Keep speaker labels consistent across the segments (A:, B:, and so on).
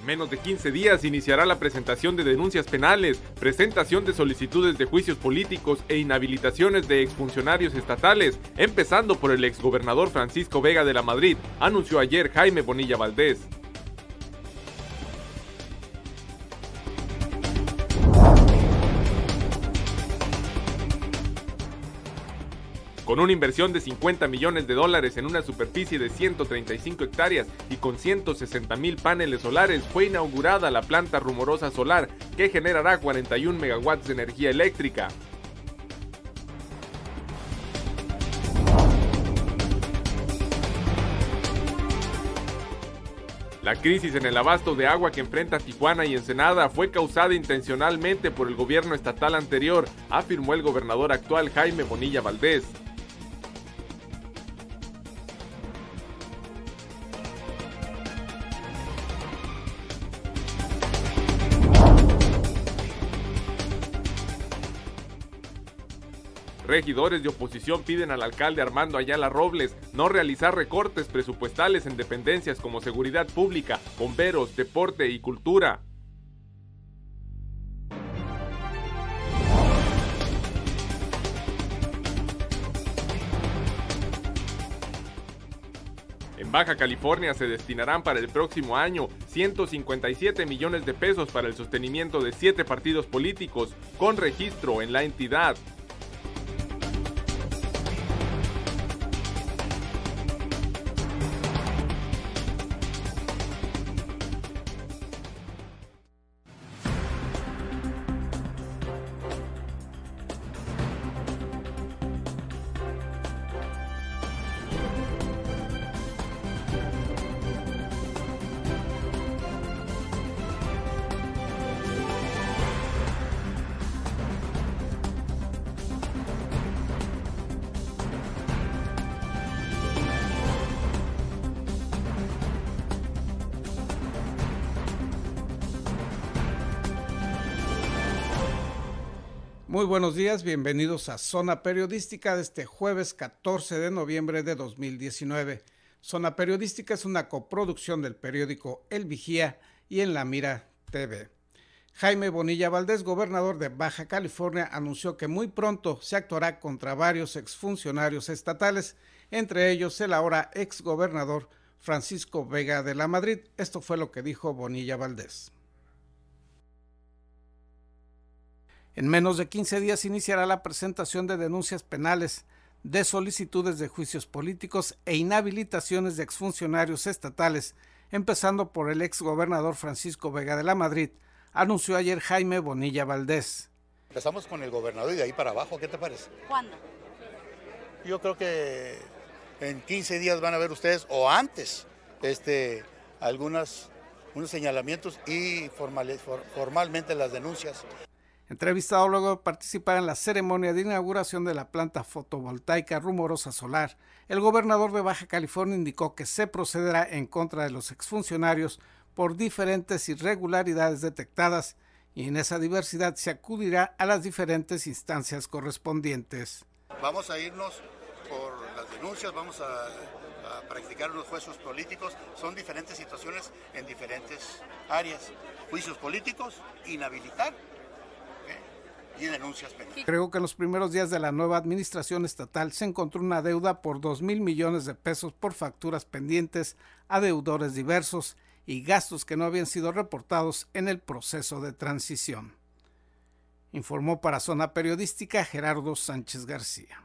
A: En menos de 15 días iniciará la presentación de denuncias penales, presentación de solicitudes de juicios políticos e inhabilitaciones de exfuncionarios estatales, empezando por el exgobernador Francisco Vega de la Madrid, anunció ayer Jaime Bonilla Valdés. Con una inversión de 50 millones de dólares en una superficie de 135 hectáreas y con 160 mil paneles solares, fue inaugurada la planta rumorosa solar que generará 41 megawatts de energía eléctrica. La crisis en el abasto de agua que enfrenta Tijuana y Ensenada fue causada intencionalmente por el gobierno estatal anterior, afirmó el gobernador actual Jaime Bonilla Valdés. Regidores de oposición piden al alcalde Armando Ayala Robles no realizar recortes presupuestales en dependencias como seguridad pública, bomberos, deporte y cultura. En Baja California se destinarán para el próximo año 157 millones de pesos para el sostenimiento de siete partidos políticos con registro en la entidad.
B: Muy buenos días, bienvenidos a Zona Periodística de este jueves 14 de noviembre de 2019. Zona Periodística es una coproducción del periódico El Vigía y en La Mira TV. Jaime Bonilla Valdés, gobernador de Baja California, anunció que muy pronto se actuará contra varios exfuncionarios estatales, entre ellos el ahora exgobernador Francisco Vega de la Madrid. Esto fue lo que dijo Bonilla Valdés. En menos de 15 días iniciará la presentación de denuncias penales, de solicitudes de juicios políticos e inhabilitaciones de exfuncionarios estatales, empezando por el exgobernador Francisco Vega de la Madrid, anunció ayer Jaime Bonilla Valdés.
C: Empezamos con el gobernador y de ahí para abajo, ¿qué te parece?
D: ¿Cuándo?
C: Yo creo que en 15 días van a ver ustedes, o antes, este, algunos unos señalamientos y formalmente las denuncias.
B: Entrevistado luego de participar en la ceremonia de inauguración de la planta fotovoltaica rumorosa solar, el gobernador de Baja California indicó que se procederá en contra de los exfuncionarios por diferentes irregularidades detectadas y en esa diversidad se acudirá a las diferentes instancias correspondientes.
C: Vamos a irnos por las denuncias, vamos a, practicar unos juicios políticos, son diferentes situaciones en diferentes áreas. Juicios políticos, inhabilitar
B: Creo que en los primeros días de la nueva administración estatal se encontró una deuda por 2 mil millones de pesos por facturas pendientes a deudores diversos y gastos que no habían sido reportados en el proceso de transición. Informó para Zona Periodística Gerardo Sánchez García.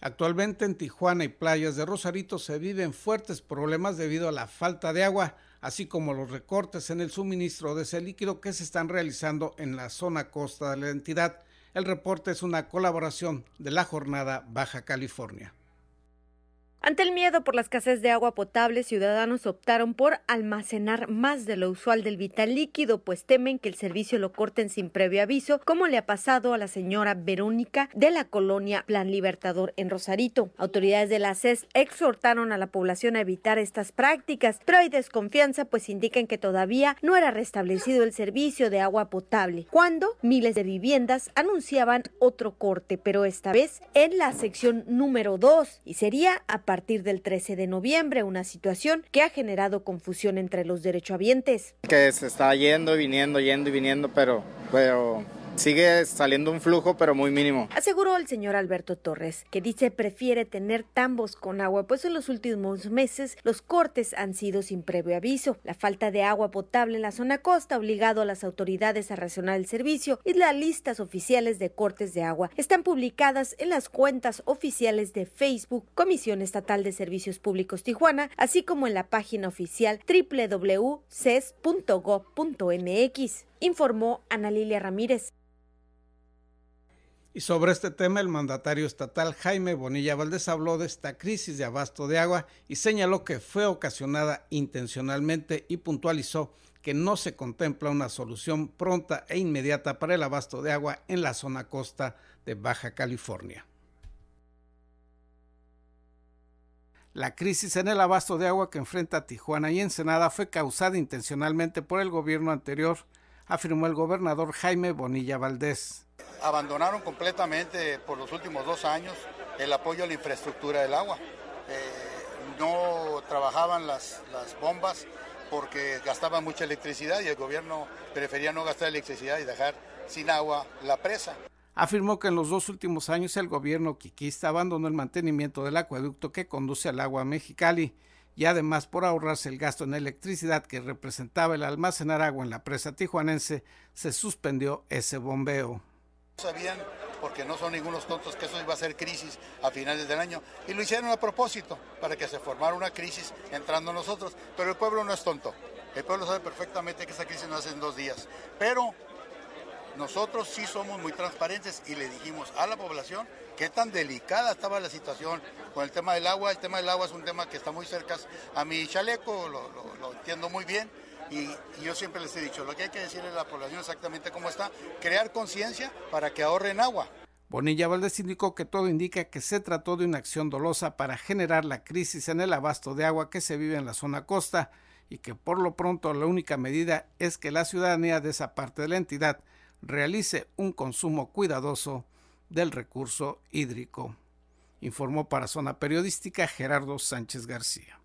B: Actualmente en Tijuana y playas de Rosarito se viven fuertes problemas debido a la falta de agua así como los recortes en el suministro de ese líquido que se están realizando en la zona costa de la entidad. El reporte es una colaboración de la jornada Baja California.
D: Ante el miedo por la escasez de agua potable, ciudadanos optaron por almacenar más de lo usual del vital líquido, pues temen que el servicio lo corten sin previo aviso, como le ha pasado a la señora Verónica de la colonia Plan Libertador en Rosarito. Autoridades de la CES exhortaron a la población a evitar estas prácticas, pero hay desconfianza, pues indican que todavía no era restablecido el servicio de agua potable, cuando miles de viviendas anunciaban otro corte, pero esta vez en la sección número 2, y sería a partir del 13 de noviembre, una situación que ha generado confusión entre los derechohabientes.
E: Que se está yendo y viniendo, yendo y viniendo, pero, pero sigue saliendo un flujo, pero muy mínimo.
D: Aseguró el señor Alberto Torres, que dice prefiere tener tambos con agua, pues en los últimos meses los cortes han sido sin previo aviso. La falta de agua potable en la zona costa ha obligado a las autoridades a racionar el servicio y las listas oficiales de cortes de agua están publicadas en las cuentas oficiales de Facebook, Comisión Estatal de Servicios Públicos Tijuana, así como en la página oficial www.ces.gov.mx, informó Ana Lilia Ramírez.
B: Y sobre este tema, el mandatario estatal Jaime Bonilla Valdés habló de esta crisis de abasto de agua y señaló que fue ocasionada intencionalmente y puntualizó que no se contempla una solución pronta e inmediata para el abasto de agua en la zona costa de Baja California. La crisis en el abasto de agua que enfrenta Tijuana y Ensenada fue causada intencionalmente por el gobierno anterior, afirmó el gobernador Jaime Bonilla Valdés
C: abandonaron completamente por los últimos dos años el apoyo a la infraestructura del agua. Eh, no trabajaban las, bombas porque gastaban mucha electricidad y el gobierno prefería no gastar electricidad y dejar sin agua la presa.
B: Afirmó que en los dos últimos años el gobierno quiquista abandonó el mantenimiento del acueducto que conduce al agua a Mexicali y además por ahorrarse el gasto en electricidad que representaba el almacenar agua en la presa tijuanense, se suspendió ese bombeo
C: sabían, porque no son ningunos tontos, que eso iba a ser crisis a finales del año. Y lo hicieron a propósito, para que se formara una crisis entrando nosotros. Pero el pueblo no es tonto. El pueblo sabe perfectamente que esa crisis no hace en dos días. Pero nosotros sí somos muy transparentes y le dijimos a la población qué tan delicada estaba la situación con el tema del agua. El tema del agua es un tema que está muy cerca a mi chaleco, lo, lo entiendo muy bien y, yo siempre les he dicho, lo que hay que decirle a la población exactamente cómo está, crear conciencia para que ahorren agua.
B: Bonilla Valdés indicó que todo indica que se trató de una acción dolosa para generar la crisis en el abasto de agua que se vive en la zona costa y que por lo pronto la única medida es que la ciudadanía de esa parte de la entidad realice un consumo cuidadoso del recurso hídrico. Informó para Zona Periodística Gerardo Sánchez García.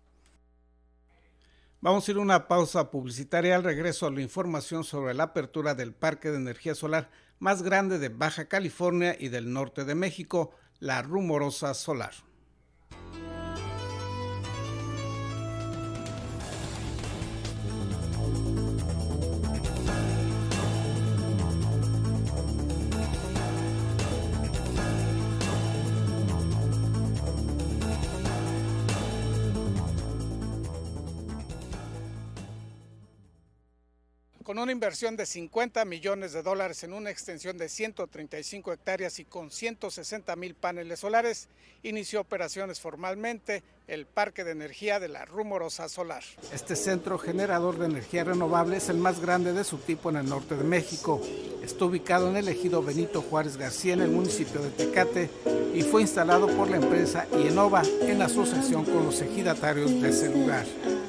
B: Vamos a ir a una pausa publicitaria al regreso a la información sobre la apertura del parque de energía solar más grande de Baja California y del norte de México, la Rumorosa Solar. Una inversión de 50 millones de dólares en una extensión de 135 hectáreas y con 160 mil paneles solares, inició operaciones formalmente el Parque de Energía de la Rumorosa Solar. Este centro generador de energía renovable es el más grande de su tipo en el norte de México. Está ubicado en el ejido Benito Juárez García en el municipio de Tecate y fue instalado por la empresa IENOVA en asociación con los ejidatarios de ese lugar.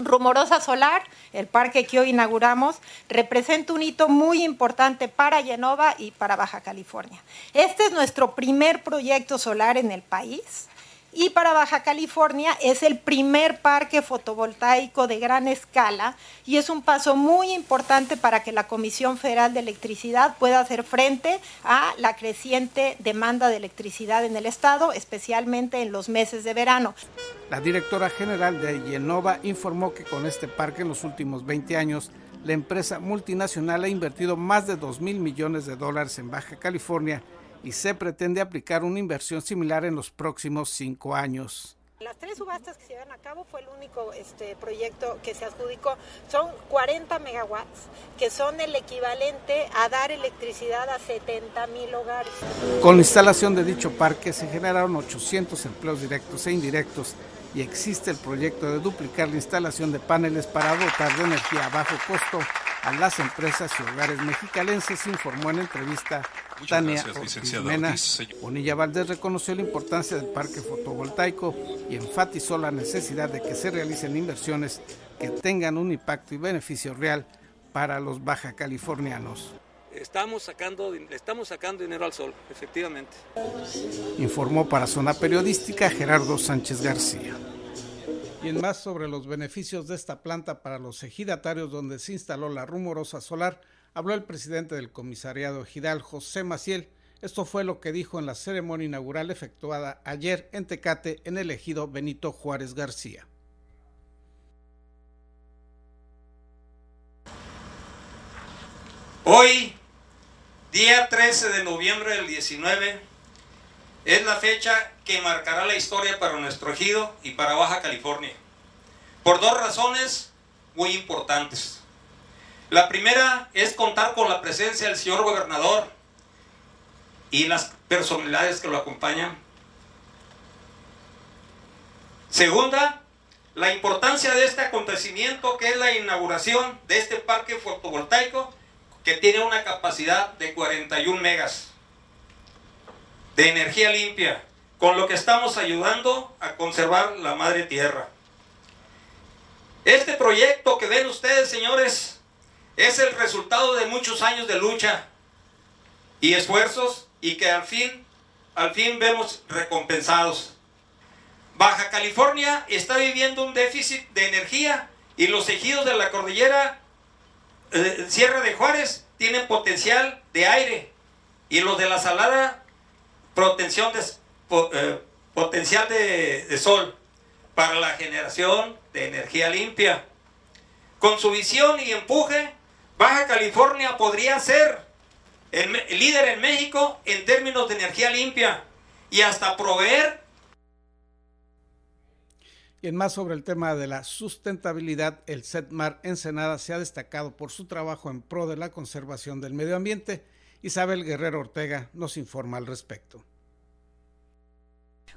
F: Rumorosa Solar, el parque que hoy inauguramos, representa un hito muy importante para Yenova y para Baja California. Este es nuestro primer proyecto solar en el país y para Baja California es el primer parque fotovoltaico de gran escala y es un paso muy importante para que la Comisión Federal de Electricidad pueda hacer frente a la creciente demanda de electricidad en el estado, especialmente en los meses de verano.
B: La directora general de Yenova informó que con este parque en los últimos 20 años la empresa multinacional ha invertido más de 2 mil millones de dólares en Baja California y se pretende aplicar una inversión similar en los próximos cinco años.
F: Las tres subastas que se llevan a cabo fue el único este, proyecto que se adjudicó. Son 40 megawatts, que son el equivalente a dar electricidad a 70 mil hogares.
B: Con la instalación de dicho parque se generaron 800 empleos directos e indirectos y existe el proyecto de duplicar la instalación de paneles para dotar de energía a bajo costo a las empresas y hogares mexicalenses, informó en entrevista Tania Bonilla Valdés reconoció la importancia del parque fotovoltaico y enfatizó la necesidad de que se realicen inversiones que tengan un impacto y beneficio real para los baja californianos.
G: estamos sacando, estamos sacando dinero al sol, efectivamente.
B: Informó para Zona Periodística Gerardo Sánchez García. Y en más sobre los beneficios de esta planta para los ejidatarios donde se instaló la rumorosa solar, habló el presidente del comisariado ejidal, José Maciel. Esto fue lo que dijo en la ceremonia inaugural efectuada ayer en Tecate, en el ejido Benito Juárez García.
H: Hoy, día 13 de noviembre del 19, es la fecha que marcará la historia para nuestro ejido y para Baja California. Por dos razones muy importantes. La primera es contar con la presencia del señor gobernador y las personalidades que lo acompañan. Segunda, la importancia de este acontecimiento que es la inauguración de este parque fotovoltaico que tiene una capacidad de 41 megas de energía limpia, con lo que estamos ayudando a conservar la madre tierra. Este proyecto que ven ustedes, señores, es el resultado de muchos años de lucha y esfuerzos y que al fin, al fin vemos recompensados. Baja California está viviendo un déficit de energía y los ejidos de la cordillera eh, Sierra de Juárez tienen potencial de aire y los de la Salada de, eh, potencial de, sol para la generación de energía limpia. Con su visión y empuje, Baja California podría ser el líder en México en términos de energía limpia y hasta proveer
B: y en más sobre el tema de la sustentabilidad, el CETMAR Ensenada se ha destacado por su trabajo en pro de la conservación del medio ambiente. Isabel Guerrero Ortega nos informa al respecto.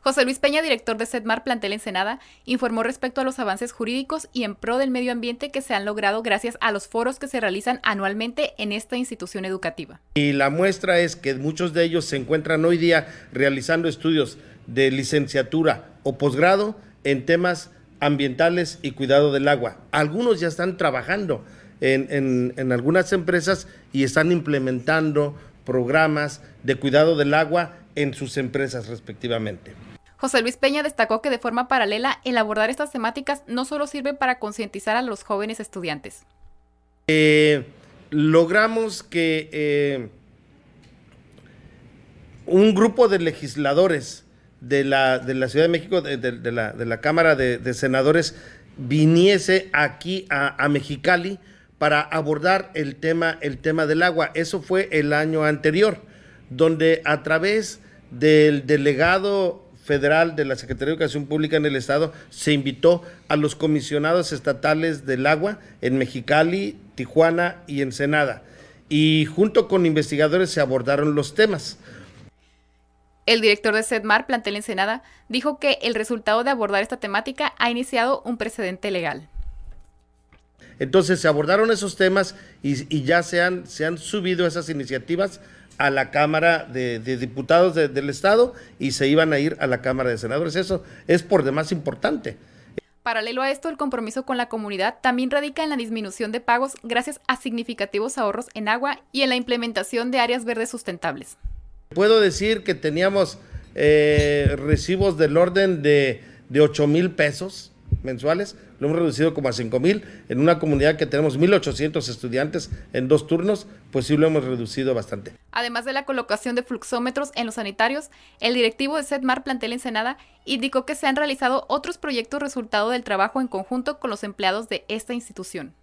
I: José Luis Peña, director de CETMAR Plantel Ensenada, informó respecto a los avances jurídicos y en pro del medio ambiente que se han logrado gracias a los foros que se realizan anualmente en esta institución educativa.
J: Y la muestra es que muchos de ellos se encuentran hoy día realizando estudios de licenciatura o posgrado en temas ambientales y cuidado del agua. Algunos ya están trabajando en, en, algunas empresas y están implementando programas de cuidado del agua en sus empresas respectivamente.
I: José Luis Peña destacó que de forma paralela el abordar estas temáticas no solo sirve para concientizar a los jóvenes estudiantes.
J: Eh, logramos que eh, un grupo de legisladores de la, Ciudad de México, de, la, Cámara de, Senadores, viniese aquí a, Mexicali para abordar el tema, el tema del agua. Eso fue el año anterior, donde a través del delegado federal de la Secretaría de Educación Pública en el Estado se invitó a los comisionados estatales del agua en Mexicali, Tijuana y Ensenada. Y junto con investigadores se abordaron los temas.
I: El director de SEDMAR, Plantel Ensenada, dijo que el resultado de abordar esta temática ha iniciado un precedente legal.
J: Entonces se abordaron esos temas y, ya se han, se han, subido esas iniciativas a la Cámara de, Diputados del Estado y se iban a ir a la Cámara de Senadores. Eso es por demás importante.
I: Paralelo a esto, el compromiso con la comunidad también radica en la disminución de pagos gracias a significativos ahorros en agua y en la implementación de áreas verdes sustentables.
J: Puedo decir que teníamos eh, recibos del orden de, de 8 mil pesos mensuales, lo hemos reducido como a 5 mil, en una comunidad que tenemos 1.800 estudiantes en dos turnos, pues sí lo hemos reducido bastante.
I: Además de la colocación de fluxómetros en los sanitarios, el directivo de SEDMAR Plantel Ensenada indicó que se han realizado otros proyectos resultado del trabajo en conjunto con los empleados de esta institución.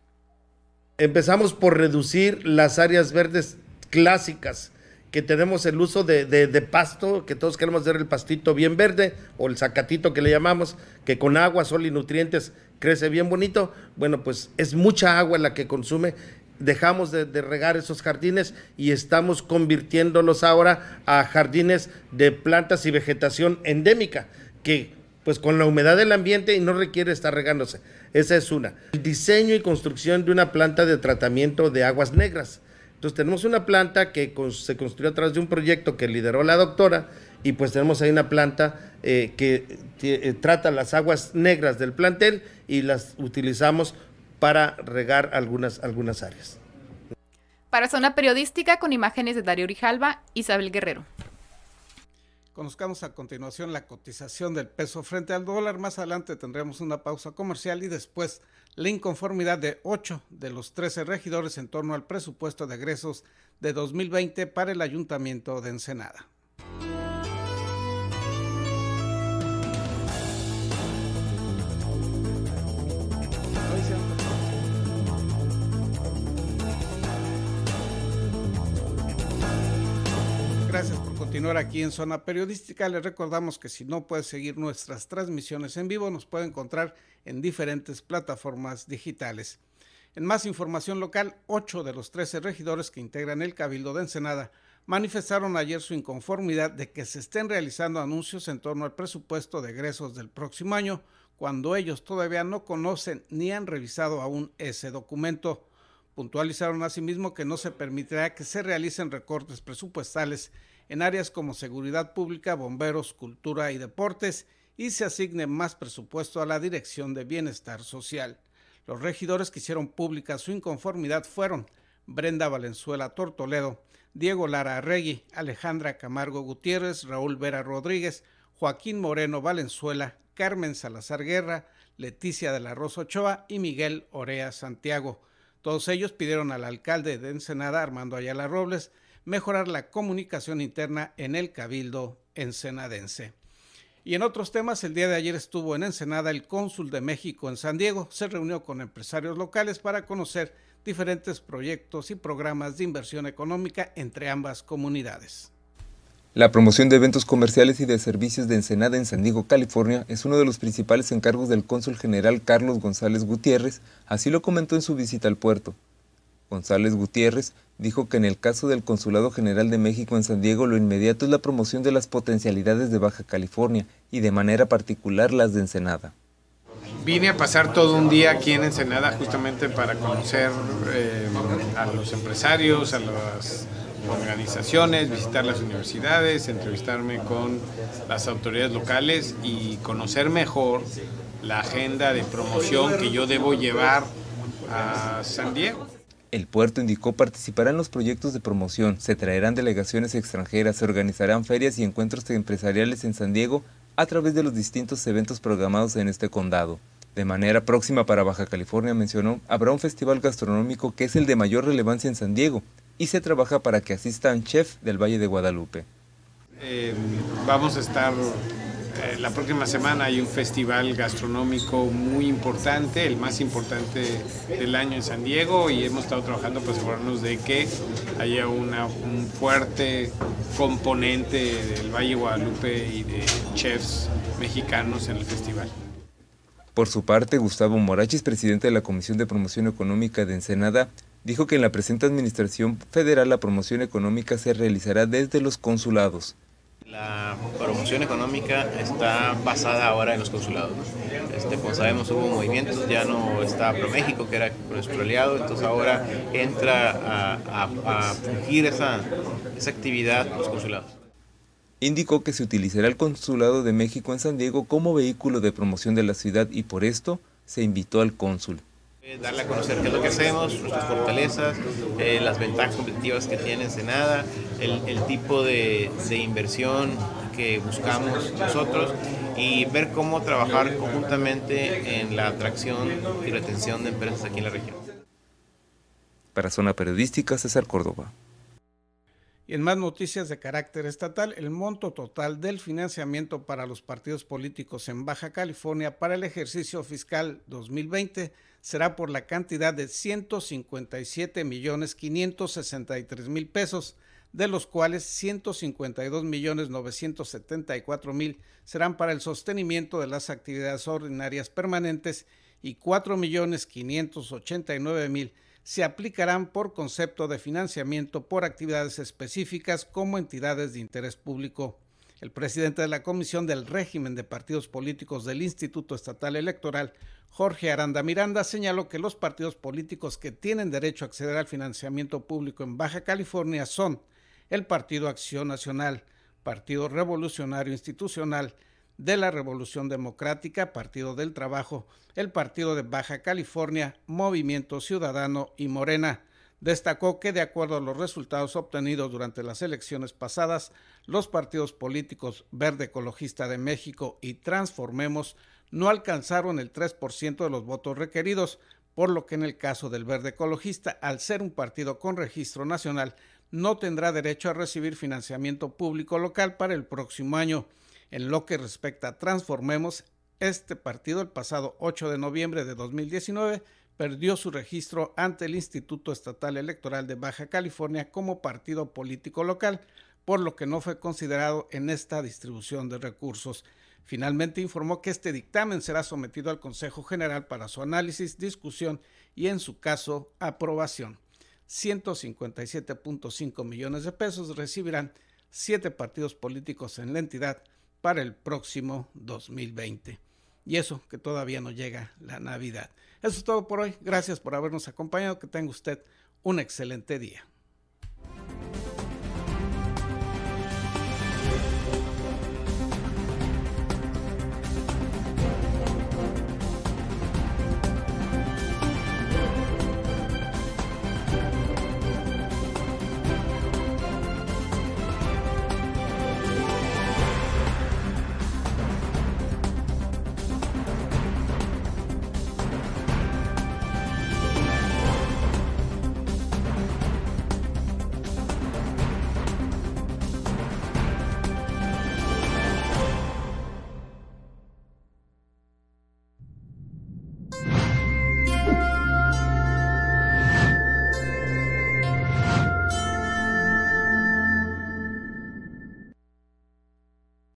J: Empezamos por reducir las áreas verdes clásicas que tenemos el uso de, pasto, que todos queremos ver el pastito bien verde, o el zacatito que le llamamos, que con agua, sol y nutrientes crece bien bonito, bueno, pues es mucha agua la que consume. Dejamos de, de regar esos jardines y estamos convirtiéndolos ahora a jardines de plantas y vegetación endémica, que pues con la humedad del ambiente y no requiere estar regándose. Esa es una. El diseño y construcción de una planta de tratamiento de aguas negras entonces tenemos una planta que se construyó a través de un proyecto que lideró la doctora y pues tenemos ahí una planta eh, que eh, trata las aguas negras del plantel y las utilizamos para regar algunas, algunas áreas.
I: Para Zona Periodística, con imágenes de Darío Rijalba, Isabel Guerrero.
B: Conozcamos a continuación la cotización del peso frente al dólar. Más adelante tendremos una pausa comercial y después la inconformidad de 8 de los 13 regidores en torno al presupuesto de egresos de 2020 para el Ayuntamiento de Ensenada. Continuar aquí en Zona Periodística. Les recordamos que si no puede seguir nuestras transmisiones en vivo, nos puede encontrar en diferentes plataformas digitales. En más información local, 8 de los 13 regidores que integran el Cabildo de Ensenada manifestaron ayer su inconformidad de que se estén realizando anuncios en torno al presupuesto de egresos del próximo año, cuando ellos todavía no conocen ni han revisado aún ese documento. Puntualizaron asimismo que no se permitirá que se realicen recortes presupuestales en áreas como seguridad pública, bomberos, cultura y deportes y se asigne más presupuesto a la Dirección de Bienestar Social. Los regidores que hicieron pública su inconformidad fueron Brenda Valenzuela Tortoledo, Diego Lara Arregui, Alejandra Camargo Gutiérrez, Raúl Vera Rodríguez, Joaquín Moreno Valenzuela, Carmen Salazar Guerra, Leticia de la Rosa Ochoa y Miguel Orea Santiago. Todos ellos pidieron al alcalde de Ensenada, Armando Ayala Robles, mejorar la comunicación interna en el Cabildo ensenadense. Y en otros temas, el día de ayer estuvo en Ensenada el cónsul de México en San Diego. Se reunió con empresarios locales para conocer diferentes proyectos y programas de inversión económica entre ambas comunidades.
K: La promoción de eventos comerciales y de servicios de Ensenada en San Diego, California, es uno de los principales encargos del cónsul general Carlos González Gutiérrez, así lo comentó en su visita al puerto. González Gutiérrez dijo que en el caso del Consulado General de México en San Diego lo inmediato es la promoción de las potencialidades de Baja California y de manera particular las de Ensenada.
L: Vine a pasar todo un día aquí en Ensenada justamente para conocer eh, a los empresarios, a las organizaciones, visitar las universidades, entrevistarme con las autoridades locales y conocer mejor la agenda de promoción que yo debo llevar a San Diego.
K: El puerto indicó participarán en los proyectos de promoción, se traerán delegaciones extranjeras, se organizarán ferias y encuentros empresariales en San Diego a través de los distintos eventos programados en este condado. De manera próxima para Baja California mencionó, habrá un festival gastronómico que es el de mayor relevancia en San Diego, y se trabaja para que asistan chefs del Valle de Guadalupe.
L: Eh, vamos a estar, eh, la próxima semana hay un festival gastronómico muy importante, el más importante del año en San Diego y hemos estado trabajando para asegurarnos de que haya una, un fuerte componente del Valle Guadalupe y de chefs mexicanos en el festival.
K: Por su parte, Gustavo Morachis, presidente de la Comisión de Promoción Económica de Ensenada, dijo que en la presente administración federal la promoción económica se realizará desde los consulados.
M: La promoción económica está basada ahora en los consulados. Este, como sabemos hubo movimientos, ya no está ProMéxico, que era nuestro aliado, entonces ahora entra a, a, fungir esa, esa actividad los consulados.
K: Indicó que se utilizará el Consulado de México en San Diego como vehículo de promoción de la ciudad y por esto se invitó al cónsul.
M: Darle a conocer qué es lo que hacemos, nuestras fortalezas, eh, las ventajas competitivas que tiene Senada, el, el tipo de, de, inversión que buscamos nosotros y ver cómo trabajar conjuntamente en la atracción y retención de empresas aquí en la región.
K: Para Zona Periodística, César Córdoba.
B: Y en más noticias de carácter estatal, el monto total del financiamiento para los partidos políticos en Baja California para el ejercicio fiscal 2020 será por la cantidad de 157 millones 563 mil pesos, de los cuales 152 millones 974 mil serán para el sostenimiento de las actividades ordinarias permanentes y 4 millones 589 mil se aplicarán por concepto de financiamiento por actividades específicas como entidades de interés público. El presidente de la Comisión del Régimen de Partidos Políticos del Instituto Estatal Electoral, Jorge Aranda Miranda señaló que los partidos políticos que tienen derecho a acceder al financiamiento público en Baja California son el Partido Acción Nacional, Partido Revolucionario Institucional, de la Revolución Democrática, Partido del Trabajo, el Partido de Baja California, Movimiento Ciudadano y Morena. Destacó que de acuerdo a los resultados obtenidos durante las elecciones pasadas, los partidos políticos Verde Ecologista de México y Transformemos no alcanzaron el 3% de los votos requeridos, por lo que en el caso del Verde Ecologista, al ser un partido con registro nacional, no tendrá derecho a recibir financiamiento público local para el próximo año. En lo que respecta a Transformemos, este partido el pasado 8 de noviembre de 2019 perdió su registro ante el Instituto Estatal Electoral de Baja California como partido político local, por lo que no fue considerado en esta distribución de recursos. Finalmente informó que este dictamen será sometido al Consejo General para su análisis, discusión y, en su caso, aprobación. 157.5 millones de pesos recibirán siete partidos políticos en la entidad para el próximo 2020. Y eso que todavía no llega la Navidad. Eso es todo por hoy. Gracias por habernos acompañado. Que tenga usted un excelente día.